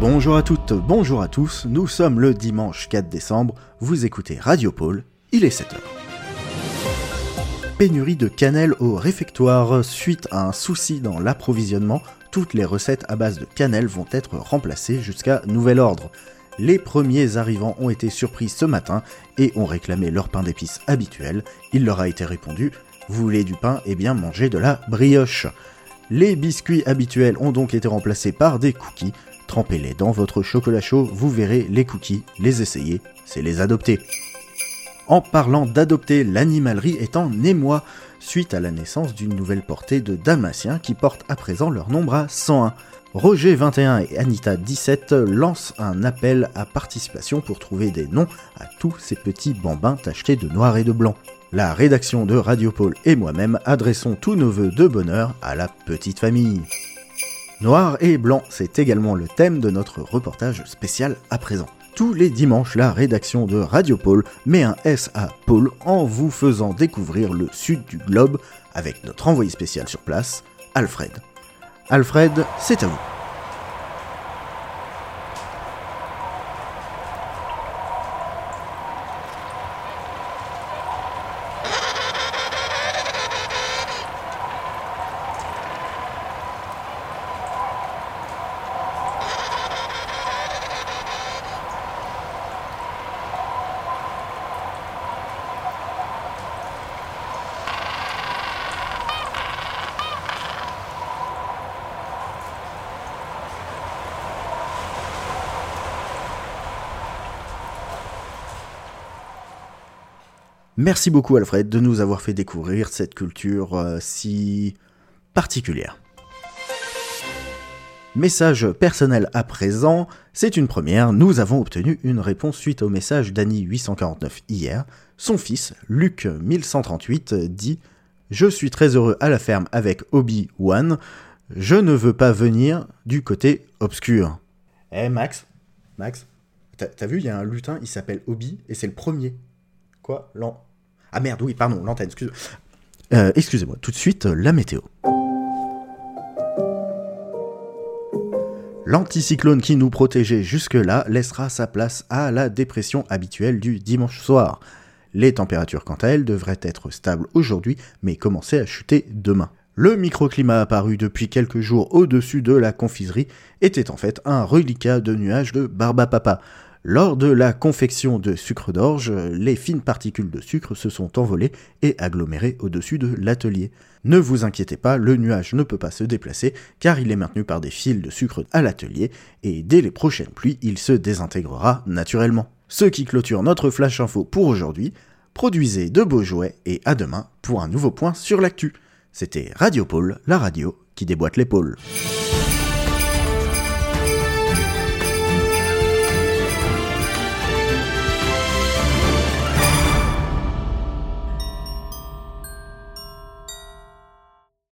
Bonjour à toutes, bonjour à tous, nous sommes le dimanche 4 décembre, vous écoutez Radio Pôle, il est 7h. Pénurie de cannelle au réfectoire suite à un souci dans l'approvisionnement, toutes les recettes à base de cannelle vont être remplacées jusqu'à nouvel ordre. Les premiers arrivants ont été surpris ce matin et ont réclamé leur pain d'épices habituel. Il leur a été répondu Vous voulez du pain? Eh bien mangez de la brioche. Les biscuits habituels ont donc été remplacés par des cookies. Trempez-les dans votre chocolat chaud, vous verrez les cookies, les essayer, c'est les adopter. En parlant d'adopter, l'animalerie est en émoi suite à la naissance d'une nouvelle portée de dalmatiens qui portent à présent leur nombre à 101. Roger 21 et Anita 17 lancent un appel à participation pour trouver des noms à tous ces petits bambins tachetés de noir et de blanc. La rédaction de Radiopole et moi-même adressons tous nos voeux de bonheur à la petite famille. Noir et blanc, c'est également le thème de notre reportage spécial à présent. Tous les dimanches, la rédaction de Radiopole met un S à Pôle en vous faisant découvrir le sud du globe avec notre envoyé spécial sur place, Alfred. Alfred, c'est à vous. Merci beaucoup Alfred de nous avoir fait découvrir cette culture euh, si particulière. Message personnel à présent, c'est une première, nous avons obtenu une réponse suite au message d'Annie 849 hier. Son fils, Luc 1138, dit Je suis très heureux à la ferme avec Obi-Wan, je ne veux pas venir du côté obscur. Eh Max, Max, t'as vu, il y a un lutin, il s'appelle Obi, et c'est le premier. Quoi? Ah merde, oui, pardon, l'antenne, excuse. Euh, excusez-moi, tout de suite, la météo. L'anticyclone qui nous protégeait jusque-là laissera sa place à la dépression habituelle du dimanche soir. Les températures, quant à elles, devraient être stables aujourd'hui, mais commencer à chuter demain. Le microclimat apparu depuis quelques jours au-dessus de la confiserie était en fait un reliquat de nuages de Barbapapa. Lors de la confection de sucre d'orge, les fines particules de sucre se sont envolées et agglomérées au-dessus de l'atelier. Ne vous inquiétez pas, le nuage ne peut pas se déplacer car il est maintenu par des fils de sucre à l'atelier et dès les prochaines pluies, il se désintégrera naturellement. Ce qui clôture notre flash info pour aujourd'hui. Produisez de beaux jouets et à demain pour un nouveau point sur l'actu. C'était Radio Pôle, la radio qui déboîte l'épaule.